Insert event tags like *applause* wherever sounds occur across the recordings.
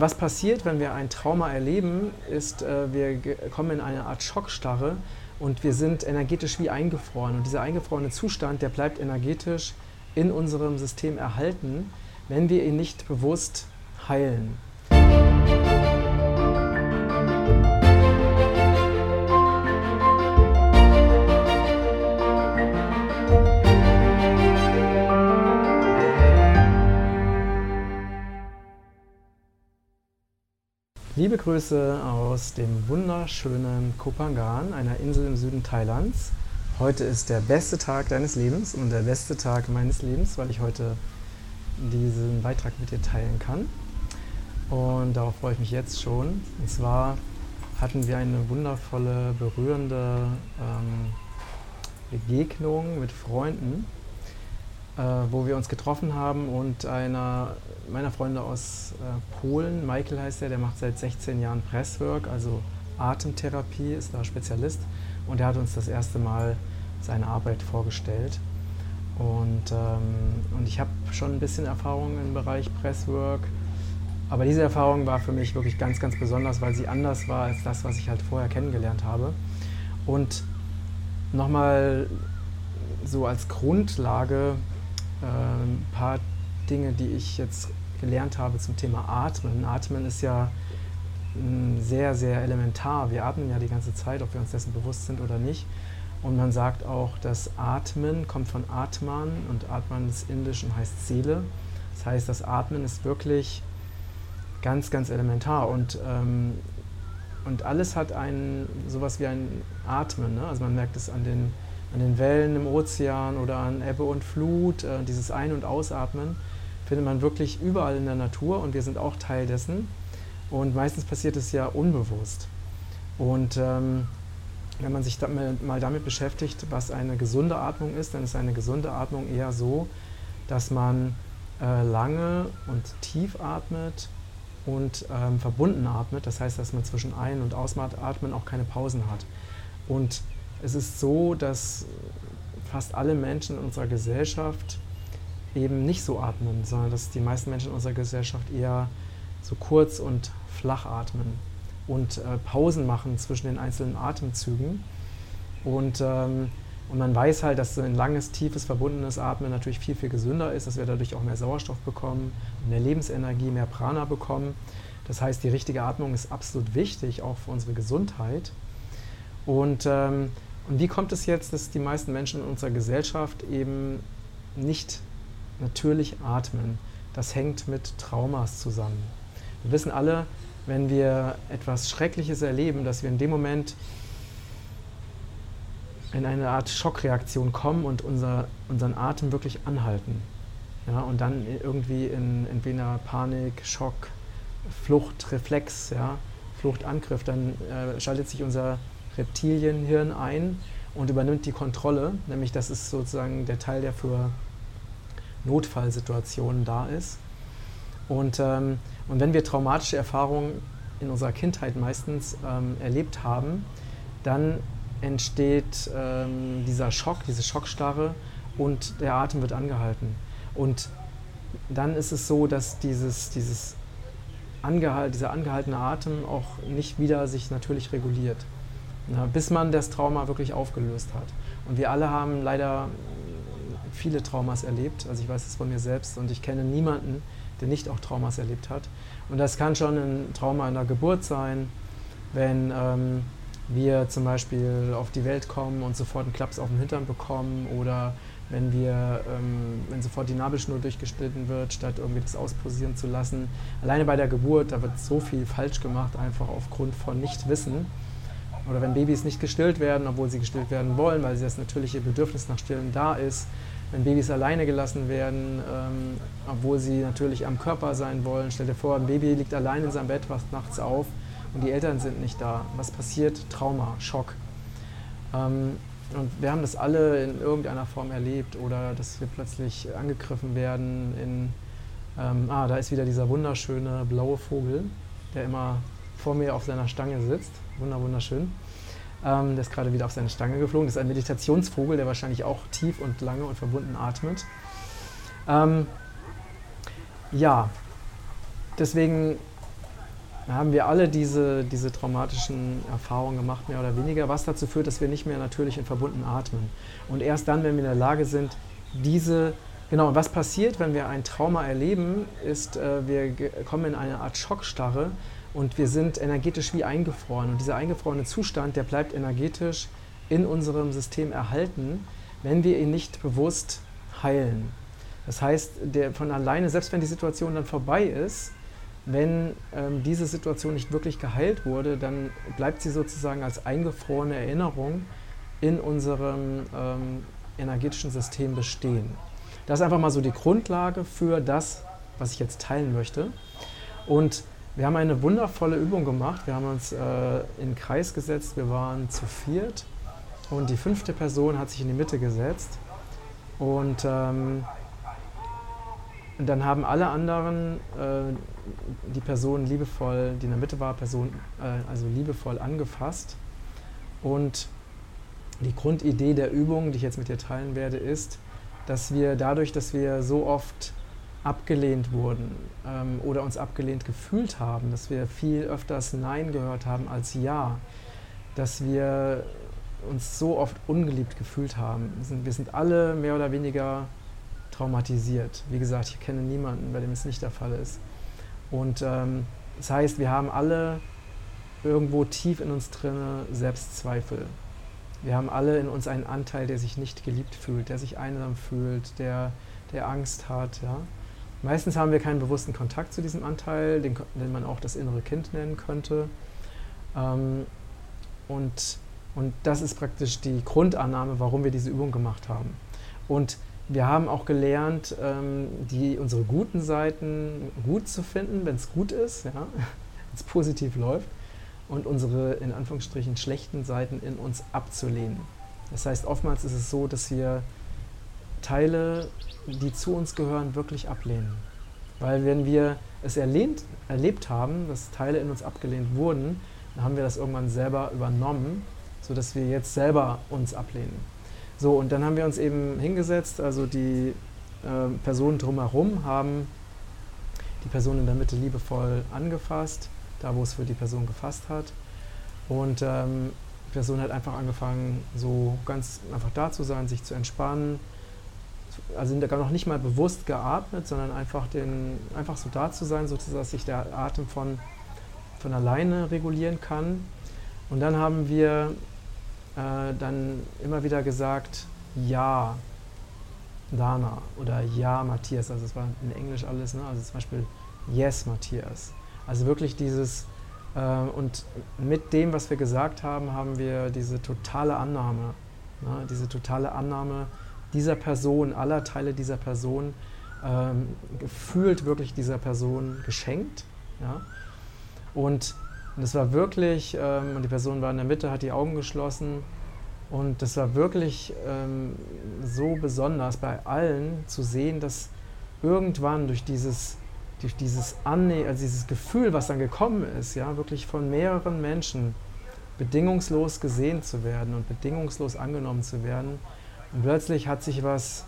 Was passiert, wenn wir ein Trauma erleben, ist, äh, wir kommen in eine Art Schockstarre und wir sind energetisch wie eingefroren. Und dieser eingefrorene Zustand, der bleibt energetisch in unserem System erhalten, wenn wir ihn nicht bewusst heilen. Liebe Grüße aus dem wunderschönen Kopangan, einer Insel im Süden Thailands. Heute ist der beste Tag deines Lebens und der beste Tag meines Lebens, weil ich heute diesen Beitrag mit dir teilen kann. Und darauf freue ich mich jetzt schon. Und zwar hatten wir eine wundervolle, berührende ähm, Begegnung mit Freunden wo wir uns getroffen haben und einer meiner Freunde aus äh, Polen, Michael heißt er, der macht seit 16 Jahren Presswork, also Atemtherapie, ist da Spezialist und er hat uns das erste Mal seine Arbeit vorgestellt. Und, ähm, und ich habe schon ein bisschen Erfahrung im Bereich Presswork, aber diese Erfahrung war für mich wirklich ganz, ganz besonders, weil sie anders war als das, was ich halt vorher kennengelernt habe. Und nochmal so als Grundlage ein äh, paar Dinge, die ich jetzt gelernt habe zum Thema Atmen. Atmen ist ja sehr, sehr elementar. Wir atmen ja die ganze Zeit, ob wir uns dessen bewusst sind oder nicht. Und man sagt auch, dass Atmen kommt von Atman und Atman ist indisch und heißt Seele. Das heißt, das Atmen ist wirklich ganz, ganz elementar. Und, ähm, und alles hat ein, sowas wie ein Atmen. Ne? Also man merkt es an den an den Wellen im Ozean oder an Ebbe und Flut, äh, dieses Ein- und Ausatmen, findet man wirklich überall in der Natur und wir sind auch Teil dessen. Und meistens passiert es ja unbewusst. Und ähm, wenn man sich da mal damit beschäftigt, was eine gesunde Atmung ist, dann ist eine gesunde Atmung eher so, dass man äh, lange und tief atmet und ähm, verbunden atmet. Das heißt, dass man zwischen Ein- und Ausatmen auch keine Pausen hat. Und es ist so, dass fast alle Menschen in unserer Gesellschaft eben nicht so atmen, sondern dass die meisten Menschen in unserer Gesellschaft eher so kurz und flach atmen und äh, Pausen machen zwischen den einzelnen Atemzügen. Und, ähm, und man weiß halt, dass so ein langes, tiefes, verbundenes Atmen natürlich viel, viel gesünder ist, dass wir dadurch auch mehr Sauerstoff bekommen, mehr Lebensenergie, mehr Prana bekommen. Das heißt, die richtige Atmung ist absolut wichtig, auch für unsere Gesundheit. Und ähm, und wie kommt es jetzt, dass die meisten Menschen in unserer Gesellschaft eben nicht natürlich atmen? Das hängt mit Traumas zusammen. Wir wissen alle, wenn wir etwas Schreckliches erleben, dass wir in dem Moment in eine Art Schockreaktion kommen und unser, unseren Atem wirklich anhalten. Ja, und dann irgendwie in entweder Panik, Schock, Flucht, Reflex, ja, Fluchtangriff, dann äh, schaltet sich unser Reptilienhirn ein und übernimmt die Kontrolle, nämlich das ist sozusagen der Teil, der für Notfallsituationen da ist. Und, ähm, und wenn wir traumatische Erfahrungen in unserer Kindheit meistens ähm, erlebt haben, dann entsteht ähm, dieser Schock, diese Schockstarre und der Atem wird angehalten. Und dann ist es so, dass dieses, dieses angehal dieser angehaltene Atem auch nicht wieder sich natürlich reguliert. Bis man das Trauma wirklich aufgelöst hat. Und wir alle haben leider viele Traumas erlebt. Also ich weiß es von mir selbst und ich kenne niemanden, der nicht auch Traumas erlebt hat. Und das kann schon ein Trauma in der Geburt sein, wenn ähm, wir zum Beispiel auf die Welt kommen und sofort einen Klaps auf den Hintern bekommen oder wenn wir, ähm, wenn sofort die Nabelschnur durchgeschnitten wird, statt irgendwie das ausposieren zu lassen. Alleine bei der Geburt, da wird so viel falsch gemacht, einfach aufgrund von Nichtwissen. Oder wenn Babys nicht gestillt werden, obwohl sie gestillt werden wollen, weil das natürliche Bedürfnis nach Stillen da ist. Wenn Babys alleine gelassen werden, ähm, obwohl sie natürlich am Körper sein wollen. Stell dir vor, ein Baby liegt allein in seinem Bett, wacht nachts auf und die Eltern sind nicht da. Was passiert? Trauma, Schock. Ähm, und wir haben das alle in irgendeiner Form erlebt oder dass wir plötzlich angegriffen werden in, ähm, ah, da ist wieder dieser wunderschöne blaue Vogel, der immer vor mir auf seiner Stange sitzt. Wunder, wunderschön. Ähm, der ist gerade wieder auf seine Stange geflogen. Das ist ein Meditationsvogel, der wahrscheinlich auch tief und lange und verbunden atmet. Ähm, ja, deswegen haben wir alle diese, diese traumatischen Erfahrungen gemacht, mehr oder weniger, was dazu führt, dass wir nicht mehr natürlich und verbunden atmen. Und erst dann, wenn wir in der Lage sind, diese, genau, und was passiert, wenn wir ein Trauma erleben, ist, äh, wir kommen in eine Art Schockstarre und wir sind energetisch wie eingefroren. Und dieser eingefrorene Zustand, der bleibt energetisch in unserem System erhalten, wenn wir ihn nicht bewusst heilen. Das heißt, der von alleine, selbst wenn die Situation dann vorbei ist, wenn ähm, diese Situation nicht wirklich geheilt wurde, dann bleibt sie sozusagen als eingefrorene Erinnerung in unserem ähm, energetischen System bestehen. Das ist einfach mal so die Grundlage für das, was ich jetzt teilen möchte. Und wir haben eine wundervolle Übung gemacht. Wir haben uns äh, in den Kreis gesetzt. Wir waren zu viert und die fünfte Person hat sich in die Mitte gesetzt. Und ähm, dann haben alle anderen äh, die Person liebevoll, die in der Mitte war, Person, äh, also liebevoll angefasst. Und die Grundidee der Übung, die ich jetzt mit dir teilen werde, ist, dass wir dadurch, dass wir so oft abgelehnt wurden ähm, oder uns abgelehnt gefühlt haben, dass wir viel öfters Nein gehört haben als Ja, dass wir uns so oft ungeliebt gefühlt haben. Wir sind, wir sind alle mehr oder weniger traumatisiert. Wie gesagt, ich kenne niemanden, bei dem es nicht der Fall ist. Und ähm, das heißt, wir haben alle irgendwo tief in uns drin Selbstzweifel. Wir haben alle in uns einen Anteil, der sich nicht geliebt fühlt, der sich einsam fühlt, der, der Angst hat. Ja? Meistens haben wir keinen bewussten Kontakt zu diesem Anteil, den, den man auch das innere Kind nennen könnte. Ähm, und, und das ist praktisch die Grundannahme, warum wir diese Übung gemacht haben. Und wir haben auch gelernt, ähm, die, unsere guten Seiten gut zu finden, wenn es gut ist, ja, *laughs* wenn es positiv läuft, und unsere in Anführungsstrichen schlechten Seiten in uns abzulehnen. Das heißt, oftmals ist es so, dass wir Teile, die zu uns gehören, wirklich ablehnen. Weil wenn wir es erlehnt, erlebt haben, dass Teile in uns abgelehnt wurden, dann haben wir das irgendwann selber übernommen, sodass wir jetzt selber uns ablehnen. So, und dann haben wir uns eben hingesetzt, also die äh, Personen drumherum haben die Person in der Mitte liebevoll angefasst, da wo es für die Person gefasst hat. Und ähm, die Person hat einfach angefangen, so ganz einfach da zu sein, sich zu entspannen, also noch nicht mal bewusst geatmet, sondern einfach, den, einfach so da zu sein, sodass sich der Atem von, von alleine regulieren kann. Und dann haben wir äh, dann immer wieder gesagt, ja, Dana oder ja, Matthias. Also es war in Englisch alles, ne? also zum Beispiel yes, Matthias. Also wirklich dieses, äh, und mit dem, was wir gesagt haben, haben wir diese totale Annahme, ne? diese totale Annahme, dieser Person, aller Teile dieser Person, ähm, gefühlt wirklich dieser Person geschenkt. Ja? Und, das war wirklich, ähm, und die Person war in der Mitte, hat die Augen geschlossen. Und das war wirklich ähm, so besonders bei allen zu sehen, dass irgendwann durch dieses, durch dieses Anne also dieses Gefühl, was dann gekommen ist, ja, wirklich von mehreren Menschen bedingungslos gesehen zu werden und bedingungslos angenommen zu werden, und plötzlich hat sich was,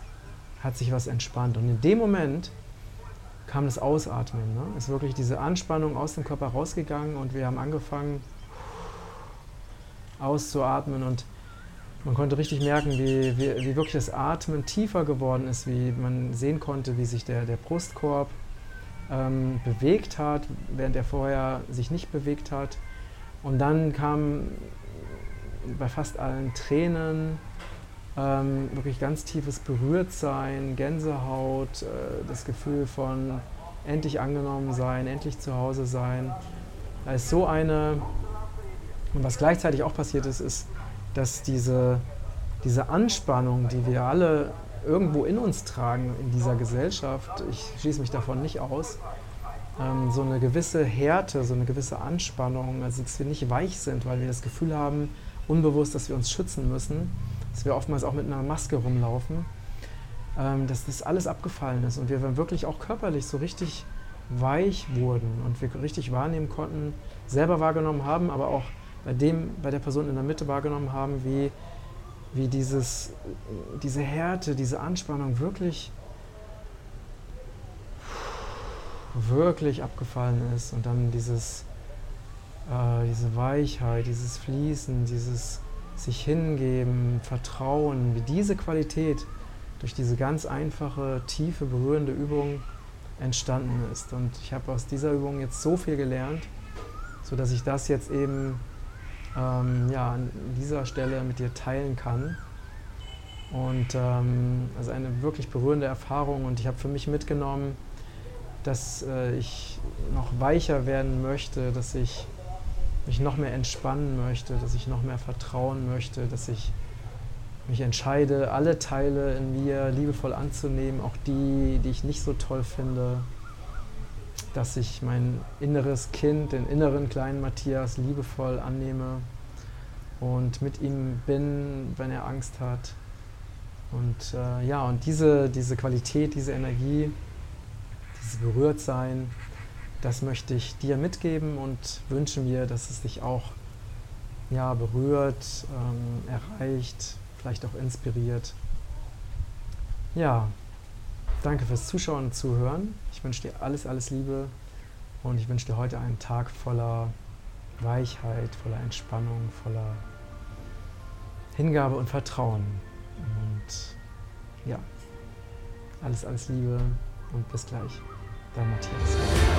hat sich was entspannt. Und in dem Moment kam das Ausatmen. Ne? Ist wirklich diese Anspannung aus dem Körper rausgegangen und wir haben angefangen auszuatmen und man konnte richtig merken, wie, wie, wie, wirklich das Atmen tiefer geworden ist, wie man sehen konnte, wie sich der, der Brustkorb ähm, bewegt hat, während er vorher sich nicht bewegt hat. Und dann kam bei fast allen Tränen, ähm, wirklich ganz tiefes Berührtsein, Gänsehaut, äh, das Gefühl von endlich angenommen sein, endlich zu Hause sein. Da ist so eine, und was gleichzeitig auch passiert ist, ist, dass diese, diese Anspannung, die wir alle irgendwo in uns tragen in dieser Gesellschaft, ich schließe mich davon nicht aus, ähm, so eine gewisse Härte, so eine gewisse Anspannung, also dass wir nicht weich sind, weil wir das Gefühl haben, unbewusst, dass wir uns schützen müssen, dass wir oftmals auch mit einer Maske rumlaufen, ähm, dass das alles abgefallen ist und wir wirklich auch körperlich so richtig weich wurden und wir richtig wahrnehmen konnten, selber wahrgenommen haben, aber auch bei dem, bei der Person in der Mitte wahrgenommen haben, wie, wie dieses, diese Härte, diese Anspannung wirklich, wirklich abgefallen ist und dann dieses äh, diese Weichheit, dieses Fließen, dieses sich hingeben, Vertrauen, wie diese Qualität durch diese ganz einfache, tiefe, berührende Übung entstanden ist. Und ich habe aus dieser Übung jetzt so viel gelernt, sodass ich das jetzt eben ähm, ja, an dieser Stelle mit dir teilen kann. Und ähm, also eine wirklich berührende Erfahrung und ich habe für mich mitgenommen, dass äh, ich noch weicher werden möchte, dass ich mich noch mehr entspannen möchte, dass ich noch mehr vertrauen möchte, dass ich mich entscheide, alle Teile in mir liebevoll anzunehmen, auch die, die ich nicht so toll finde, dass ich mein inneres Kind, den inneren kleinen Matthias liebevoll annehme und mit ihm bin, wenn er Angst hat. Und äh, ja, und diese, diese Qualität, diese Energie, dieses Berührtsein, das möchte ich dir mitgeben und wünsche mir, dass es dich auch ja, berührt, ähm, erreicht, vielleicht auch inspiriert. Ja, danke fürs Zuschauen und Zuhören. Ich wünsche dir alles, alles Liebe und ich wünsche dir heute einen Tag voller Weichheit, voller Entspannung, voller Hingabe und Vertrauen. Und ja, alles, alles Liebe und bis gleich. Dein Matthias.